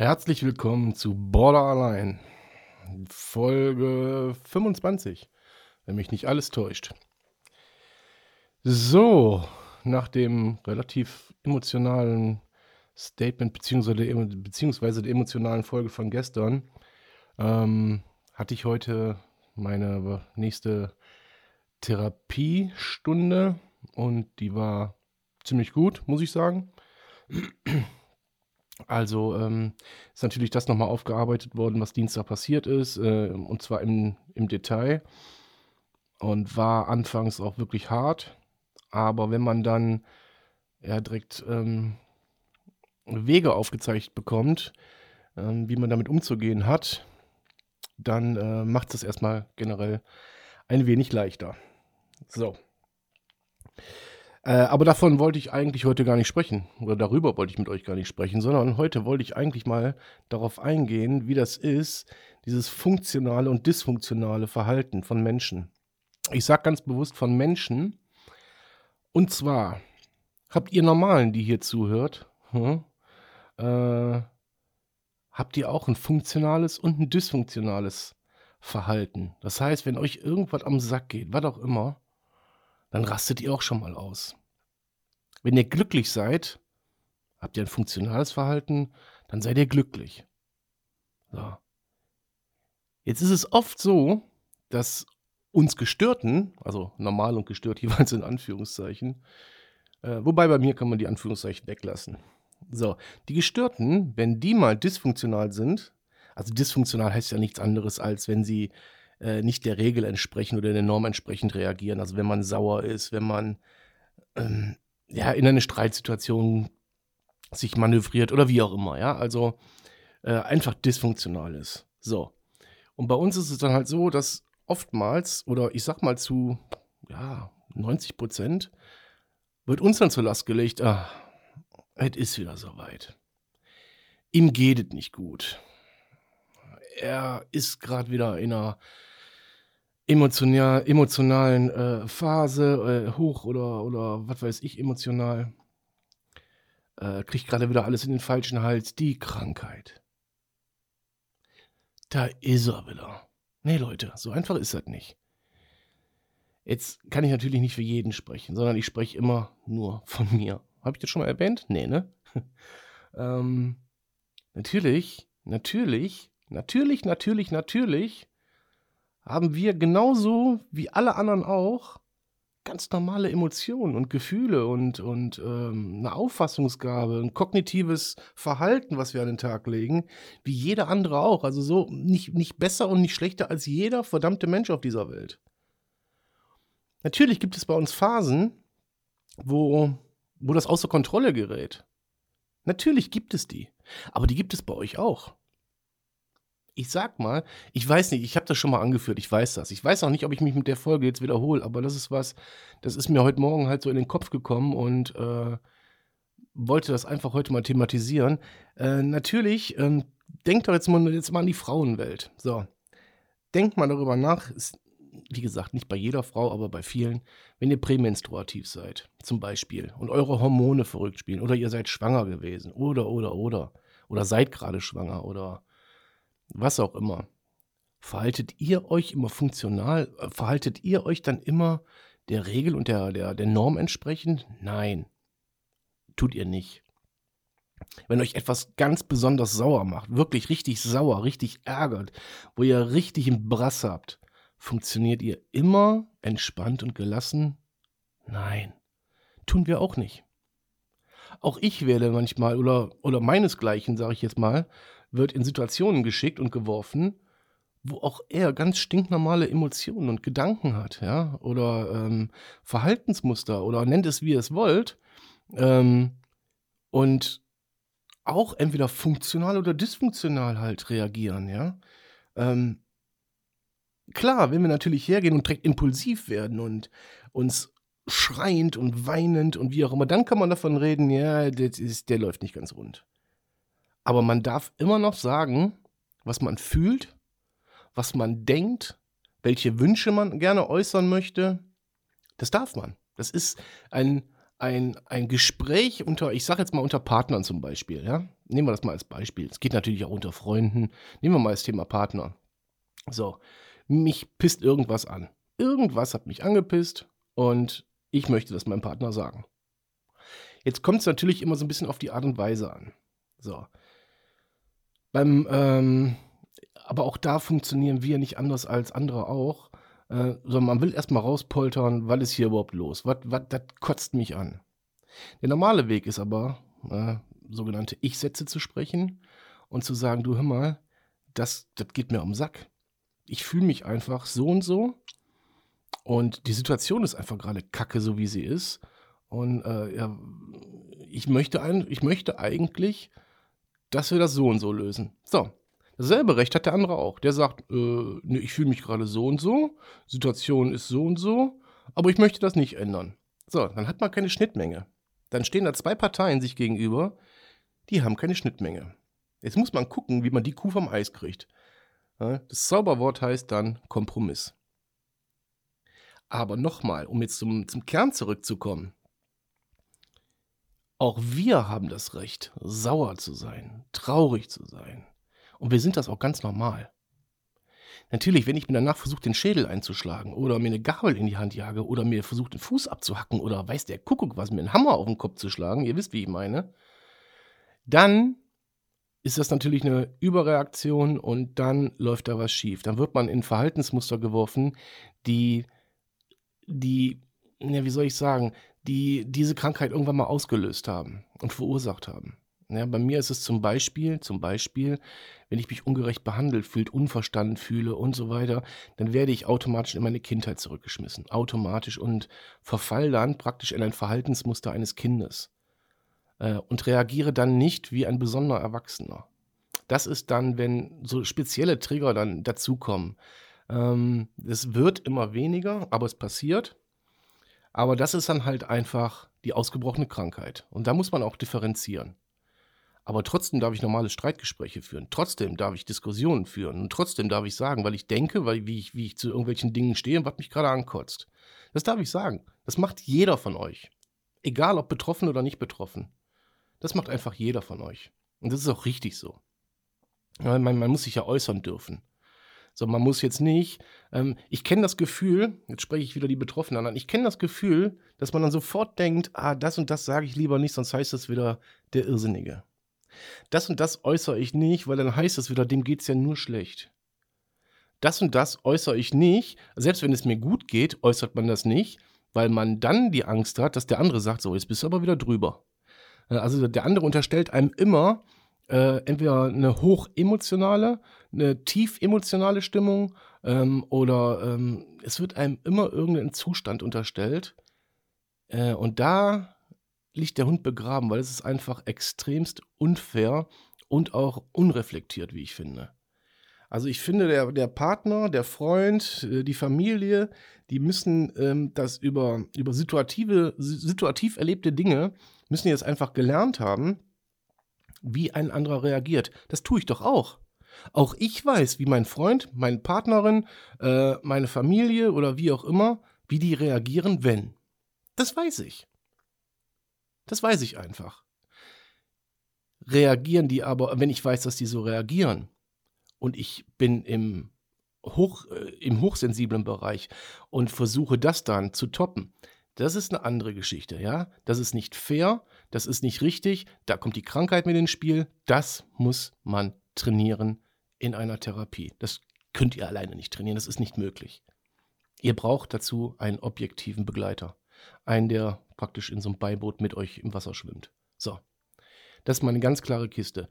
Herzlich willkommen zu BorderAlein, Folge 25, wenn mich nicht alles täuscht. So, nach dem relativ emotionalen Statement beziehungsweise, beziehungsweise der emotionalen Folge von gestern ähm, hatte ich heute meine nächste Therapiestunde und die war ziemlich gut, muss ich sagen. Also ähm, ist natürlich das nochmal aufgearbeitet worden, was Dienstag passiert ist, äh, und zwar im, im Detail. Und war anfangs auch wirklich hart. Aber wenn man dann ja direkt ähm, Wege aufgezeigt bekommt, ähm, wie man damit umzugehen hat, dann äh, macht es erstmal generell ein wenig leichter. So. Äh, aber davon wollte ich eigentlich heute gar nicht sprechen. Oder darüber wollte ich mit euch gar nicht sprechen, sondern heute wollte ich eigentlich mal darauf eingehen, wie das ist, dieses funktionale und dysfunktionale Verhalten von Menschen. Ich sage ganz bewusst von Menschen. Und zwar habt ihr Normalen, die hier zuhört, hm, äh, habt ihr auch ein funktionales und ein dysfunktionales Verhalten. Das heißt, wenn euch irgendwas am Sack geht, was auch immer, dann rastet ihr auch schon mal aus. Wenn ihr glücklich seid, habt ihr ein funktionales Verhalten, dann seid ihr glücklich. So. Jetzt ist es oft so, dass uns Gestörten, also normal und gestört jeweils in Anführungszeichen, äh, wobei bei mir kann man die Anführungszeichen weglassen. So, die Gestörten, wenn die mal dysfunktional sind, also dysfunktional heißt ja nichts anderes, als wenn sie äh, nicht der Regel entsprechen oder der Norm entsprechend reagieren. Also wenn man sauer ist, wenn man ähm, ja in eine Streitsituation sich manövriert oder wie auch immer, ja. Also äh, einfach dysfunktional ist. So. Und bei uns ist es dann halt so, dass oftmals, oder ich sag mal zu, ja, 90 Prozent, wird uns dann zur Last gelegt, ah, es ist wieder soweit. Ihm geht es nicht gut. Er ist gerade wieder in einer emotional, emotionalen äh, Phase, äh, hoch oder, oder was weiß ich, emotional. Äh, kriegt gerade wieder alles in den falschen Hals. Die Krankheit. Da ist er wieder. Nee, Leute, so einfach ist das nicht. Jetzt kann ich natürlich nicht für jeden sprechen, sondern ich spreche immer nur von mir. Habe ich das schon mal erwähnt? Nee, ne? ähm, natürlich, natürlich, natürlich, natürlich, natürlich haben wir genauso wie alle anderen auch ganz normale Emotionen und Gefühle und, und ähm, eine Auffassungsgabe, ein kognitives Verhalten, was wir an den Tag legen, wie jeder andere auch. Also so nicht, nicht besser und nicht schlechter als jeder verdammte Mensch auf dieser Welt. Natürlich gibt es bei uns Phasen, wo, wo das außer Kontrolle gerät. Natürlich gibt es die. Aber die gibt es bei euch auch ich sag mal, ich weiß nicht, ich habe das schon mal angeführt, ich weiß das. Ich weiß auch nicht, ob ich mich mit der Folge jetzt wiederhole, aber das ist was, das ist mir heute Morgen halt so in den Kopf gekommen und äh, wollte das einfach heute mal thematisieren. Äh, natürlich, ähm, denkt doch jetzt mal, jetzt mal an die Frauenwelt. So, denkt mal darüber nach, ist, wie gesagt, nicht bei jeder Frau, aber bei vielen, wenn ihr prämenstruativ seid, zum Beispiel, und eure Hormone verrückt spielen, oder ihr seid schwanger gewesen, oder, oder, oder, oder seid gerade schwanger, oder was auch immer, verhaltet ihr euch immer funktional, verhaltet ihr euch dann immer der Regel und der, der, der Norm entsprechend? Nein, tut ihr nicht. Wenn euch etwas ganz besonders sauer macht, wirklich richtig sauer, richtig ärgert, wo ihr richtig im Brass habt, funktioniert ihr immer entspannt und gelassen? Nein, tun wir auch nicht. Auch ich werde manchmal oder, oder meinesgleichen, sage ich jetzt mal, wird in Situationen geschickt und geworfen, wo auch er ganz stinknormale Emotionen und Gedanken hat, ja, oder ähm, Verhaltensmuster oder nennt es wie ihr es wollt. Ähm, und auch entweder funktional oder dysfunktional halt reagieren, ja. Ähm, klar, wenn wir natürlich hergehen und direkt impulsiv werden und uns schreiend und weinend und wie auch immer, dann kann man davon reden, ja, das ist, der läuft nicht ganz rund. Aber man darf immer noch sagen, was man fühlt, was man denkt, welche Wünsche man gerne äußern möchte. Das darf man. Das ist ein, ein, ein Gespräch unter, ich sage jetzt mal unter Partnern zum Beispiel. Ja? Nehmen wir das mal als Beispiel. Es geht natürlich auch unter Freunden. Nehmen wir mal das Thema Partner. So, mich pisst irgendwas an. Irgendwas hat mich angepisst und ich möchte das meinem Partner sagen. Jetzt kommt es natürlich immer so ein bisschen auf die Art und Weise an. So. Beim, ähm, aber auch da funktionieren wir nicht anders als andere auch. Äh, sondern man will erstmal rauspoltern, was ist hier überhaupt los? Das kotzt mich an. Der normale Weg ist aber, äh, sogenannte Ich-Sätze zu sprechen und zu sagen, du hör mal, das, das geht mir um den Sack. Ich fühle mich einfach so und so und die Situation ist einfach gerade kacke, so wie sie ist. Und äh, ja, ich möchte, ein, ich möchte eigentlich, dass wir das so und so lösen. So, dasselbe Recht hat der andere auch. Der sagt, äh, ne, ich fühle mich gerade so und so, Situation ist so und so, aber ich möchte das nicht ändern. So, dann hat man keine Schnittmenge. Dann stehen da zwei Parteien sich gegenüber, die haben keine Schnittmenge. Jetzt muss man gucken, wie man die Kuh vom Eis kriegt. Das Zauberwort heißt dann Kompromiss. Aber nochmal, um jetzt zum, zum Kern zurückzukommen. Auch wir haben das Recht, sauer zu sein, traurig zu sein. Und wir sind das auch ganz normal. Natürlich, wenn ich mir danach versuche, den Schädel einzuschlagen oder mir eine Gabel in die Hand jage oder mir versuche, den Fuß abzuhacken oder weiß der Kuckuck was, mir einen Hammer auf den Kopf zu schlagen, ihr wisst, wie ich meine, dann ist das natürlich eine Überreaktion und dann läuft da was schief. Dann wird man in Verhaltensmuster geworfen, die die, ja, wie soll ich sagen, die diese Krankheit irgendwann mal ausgelöst haben und verursacht haben. Ja, bei mir ist es zum Beispiel, zum Beispiel, wenn ich mich ungerecht behandelt fühle, unverstanden fühle und so weiter, dann werde ich automatisch in meine Kindheit zurückgeschmissen. Automatisch und verfall dann praktisch in ein Verhaltensmuster eines Kindes. Äh, und reagiere dann nicht wie ein besonderer Erwachsener. Das ist dann, wenn so spezielle Trigger dann dazukommen. Ähm, es wird immer weniger, aber es passiert. Aber das ist dann halt einfach die ausgebrochene Krankheit. Und da muss man auch differenzieren. Aber trotzdem darf ich normale Streitgespräche führen. Trotzdem darf ich Diskussionen führen. Und trotzdem darf ich sagen, weil ich denke, weil, wie, ich, wie ich zu irgendwelchen Dingen stehe und was mich gerade ankotzt. Das darf ich sagen. Das macht jeder von euch. Egal ob betroffen oder nicht betroffen. Das macht einfach jeder von euch. Und das ist auch richtig so. Man, man muss sich ja äußern dürfen. So, man muss jetzt nicht, ähm, ich kenne das Gefühl, jetzt spreche ich wieder die Betroffenen an, ich kenne das Gefühl, dass man dann sofort denkt, ah, das und das sage ich lieber nicht, sonst heißt das wieder der Irrsinnige. Das und das äußere ich nicht, weil dann heißt es wieder, dem geht es ja nur schlecht. Das und das äußere ich nicht, selbst wenn es mir gut geht, äußert man das nicht, weil man dann die Angst hat, dass der andere sagt, so, jetzt bist du aber wieder drüber. Äh, also der andere unterstellt einem immer, äh, entweder eine hochemotionale, eine tief emotionale Stimmung ähm, oder ähm, es wird einem immer irgendein Zustand unterstellt. Äh, und da liegt der Hund begraben, weil es ist einfach extremst unfair und auch unreflektiert, wie ich finde. Also ich finde, der, der Partner, der Freund, äh, die Familie, die müssen ähm, das über, über situative, situativ erlebte Dinge, müssen jetzt einfach gelernt haben wie ein anderer reagiert. Das tue ich doch auch. Auch ich weiß, wie mein Freund, meine Partnerin, äh, meine Familie oder wie auch immer, wie die reagieren, wenn. Das weiß ich. Das weiß ich einfach. Reagieren die aber, wenn ich weiß, dass die so reagieren und ich bin im, hoch, äh, im hochsensiblen Bereich und versuche das dann zu toppen, das ist eine andere Geschichte, ja. Das ist nicht fair, das ist nicht richtig, da kommt die Krankheit mit ins Spiel. Das muss man trainieren in einer Therapie. Das könnt ihr alleine nicht trainieren, das ist nicht möglich. Ihr braucht dazu einen objektiven Begleiter. Einen, der praktisch in so einem Beiboot mit euch im Wasser schwimmt. So, das ist mal eine ganz klare Kiste.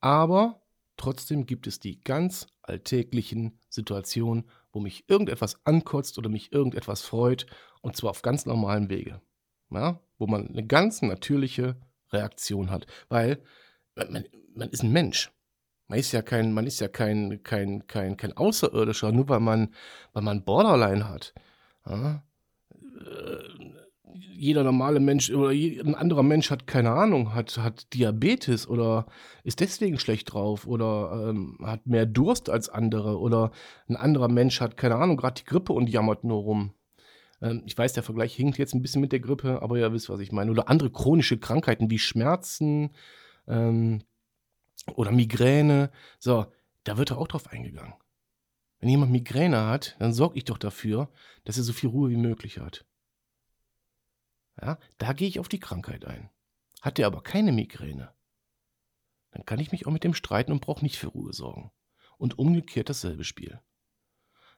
Aber trotzdem gibt es die ganz alltäglichen Situationen, wo mich irgendetwas ankotzt oder mich irgendetwas freut, und zwar auf ganz normalen Wege. Ja? Wo man eine ganz natürliche Reaktion hat. Weil man, man ist ein Mensch. Man ist ja kein, man ist ja kein, kein, kein, kein Außerirdischer, nur weil man, weil man Borderline hat. Ja? Äh, jeder normale Mensch oder ein anderer Mensch hat keine Ahnung, hat, hat Diabetes oder ist deswegen schlecht drauf oder ähm, hat mehr Durst als andere oder ein anderer Mensch hat keine Ahnung, gerade die Grippe und jammert nur rum. Ähm, ich weiß, der Vergleich hinkt jetzt ein bisschen mit der Grippe, aber ihr wisst, was ich meine. Oder andere chronische Krankheiten wie Schmerzen ähm, oder Migräne. So, da wird er auch drauf eingegangen. Wenn jemand Migräne hat, dann sorge ich doch dafür, dass er so viel Ruhe wie möglich hat. Ja, da gehe ich auf die Krankheit ein. Hat er aber keine Migräne, dann kann ich mich auch mit dem streiten und brauche nicht für Ruhe sorgen. Und umgekehrt dasselbe Spiel.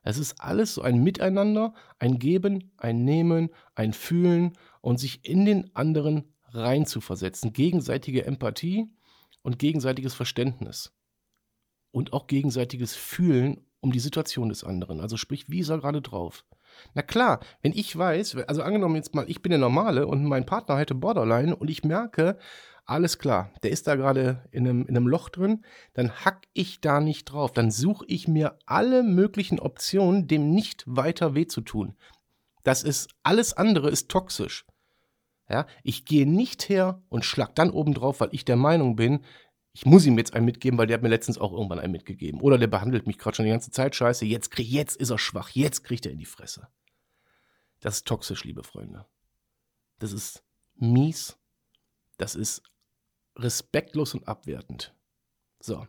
Es ist alles so ein Miteinander, ein Geben, ein Nehmen, ein Fühlen und sich in den anderen reinzuversetzen. Gegenseitige Empathie und gegenseitiges Verständnis. Und auch gegenseitiges Fühlen um die Situation des anderen. Also sprich, wie ist er gerade drauf? Na klar, wenn ich weiß, also angenommen jetzt mal, ich bin der Normale und mein Partner hätte Borderline und ich merke, alles klar, der ist da gerade in einem, in einem Loch drin, dann hack ich da nicht drauf. Dann suche ich mir alle möglichen Optionen, dem nicht weiter weh zu tun. Das ist, alles andere ist toxisch. Ja, ich gehe nicht her und schlag dann oben drauf, weil ich der Meinung bin, ich muss ihm jetzt einen mitgeben, weil der hat mir letztens auch irgendwann einen mitgegeben. Oder der behandelt mich gerade schon die ganze Zeit scheiße. Jetzt, krieg, jetzt ist er schwach. Jetzt kriegt er in die Fresse. Das ist toxisch, liebe Freunde. Das ist mies. Das ist respektlos und abwertend. So.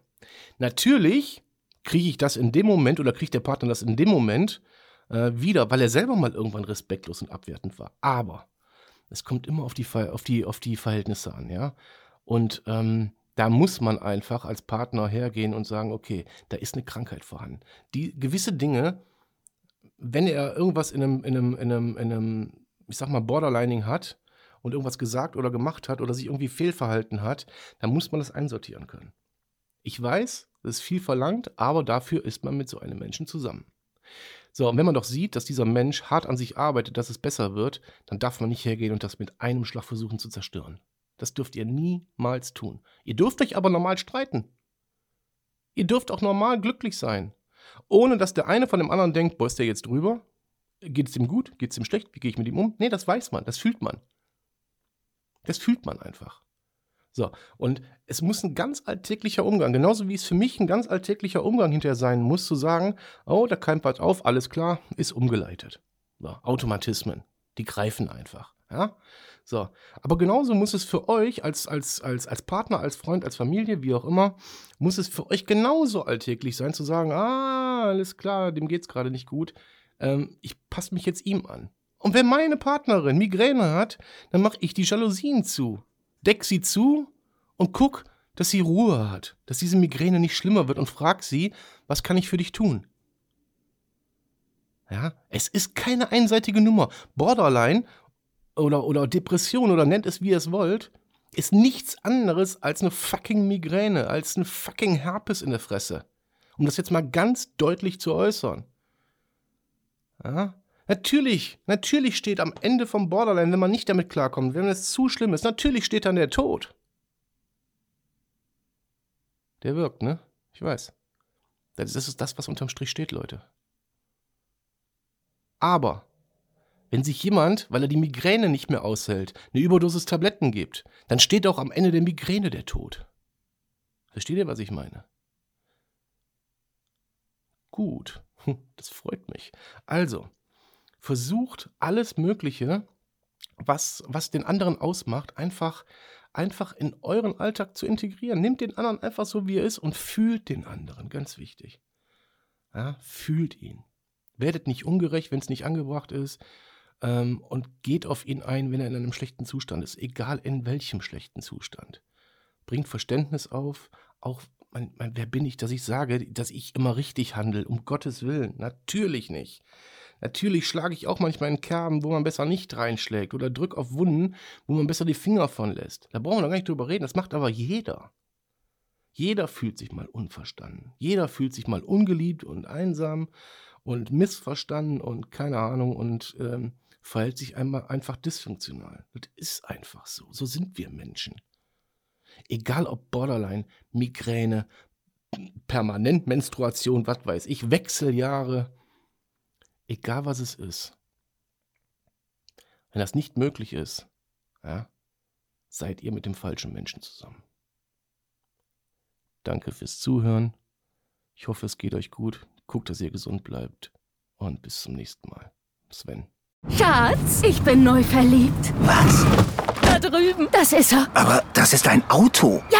Natürlich kriege ich das in dem Moment oder kriegt der Partner das in dem Moment äh, wieder, weil er selber mal irgendwann respektlos und abwertend war. Aber es kommt immer auf die, auf die, auf die Verhältnisse an, ja. Und ähm, da muss man einfach als Partner hergehen und sagen, okay, da ist eine Krankheit vorhanden. Die gewisse Dinge, wenn er irgendwas in einem, in einem, in einem, in einem ich sag mal, Borderlining hat und irgendwas gesagt oder gemacht hat oder sich irgendwie fehlverhalten hat, dann muss man das einsortieren können. Ich weiß, das ist viel verlangt, aber dafür ist man mit so einem Menschen zusammen. So, und wenn man doch sieht, dass dieser Mensch hart an sich arbeitet, dass es besser wird, dann darf man nicht hergehen und das mit einem Schlag versuchen zu zerstören. Das dürft ihr niemals tun. Ihr dürft euch aber normal streiten. Ihr dürft auch normal glücklich sein. Ohne dass der eine von dem anderen denkt, boah, ist der jetzt drüber? Geht es ihm gut? Geht es ihm schlecht? Wie gehe ich mit ihm um? Nee, das weiß man, das fühlt man. Das fühlt man einfach. So, und es muss ein ganz alltäglicher Umgang, genauso wie es für mich ein ganz alltäglicher Umgang hinterher sein muss, zu sagen, oh, da keimt was auf, alles klar, ist umgeleitet. So, Automatismen, die greifen einfach. Ja? So. Aber genauso muss es für euch als, als, als, als Partner, als Freund, als Familie, wie auch immer, muss es für euch genauso alltäglich sein, zu sagen, ah, alles klar, dem geht es gerade nicht gut. Ähm, ich passe mich jetzt ihm an. Und wenn meine Partnerin Migräne hat, dann mache ich die Jalousien zu. Deck sie zu und guck, dass sie Ruhe hat, dass diese Migräne nicht schlimmer wird und frag sie, was kann ich für dich tun? Ja, es ist keine einseitige Nummer. Borderline oder, oder Depression oder nennt es wie ihr es wollt, ist nichts anderes als eine fucking Migräne, als ein fucking Herpes in der Fresse. Um das jetzt mal ganz deutlich zu äußern. Ja? Natürlich, natürlich steht am Ende vom Borderline, wenn man nicht damit klarkommt, wenn es zu schlimm ist, natürlich steht dann der Tod. Der wirkt, ne? Ich weiß. Das ist das, was unterm Strich steht, Leute. Aber wenn sich jemand, weil er die Migräne nicht mehr aushält, eine Überdosis Tabletten gibt, dann steht auch am Ende der Migräne der Tod. Versteht ihr, was ich meine? Gut, das freut mich. Also, versucht alles Mögliche, was, was den anderen ausmacht, einfach, einfach in euren Alltag zu integrieren. Nehmt den anderen einfach so, wie er ist und fühlt den anderen, ganz wichtig. Ja, fühlt ihn. Werdet nicht ungerecht, wenn es nicht angebracht ist ähm, und geht auf ihn ein, wenn er in einem schlechten Zustand ist, egal in welchem schlechten Zustand. Bringt Verständnis auf, auch mein, mein, wer bin ich, dass ich sage, dass ich immer richtig handle, um Gottes Willen. Natürlich nicht. Natürlich schlage ich auch manchmal in Kerben, wo man besser nicht reinschlägt oder drück auf Wunden, wo man besser die Finger von lässt. Da brauchen wir gar nicht drüber reden. Das macht aber jeder. Jeder fühlt sich mal unverstanden. Jeder fühlt sich mal ungeliebt und einsam und missverstanden und keine Ahnung und ähm, verhält sich einmal einfach dysfunktional. Das ist einfach so. So sind wir Menschen. Egal ob Borderline, Migräne, permanent Menstruation, was weiß ich, Wechseljahre, egal was es ist. Wenn das nicht möglich ist, ja, seid ihr mit dem falschen Menschen zusammen. Danke fürs Zuhören. Ich hoffe, es geht euch gut. Guckt, dass ihr gesund bleibt. Und bis zum nächsten Mal. Sven. Schatz, ich bin neu verliebt. Was? Da drüben. Das ist er. Aber das ist ein Auto. Ja,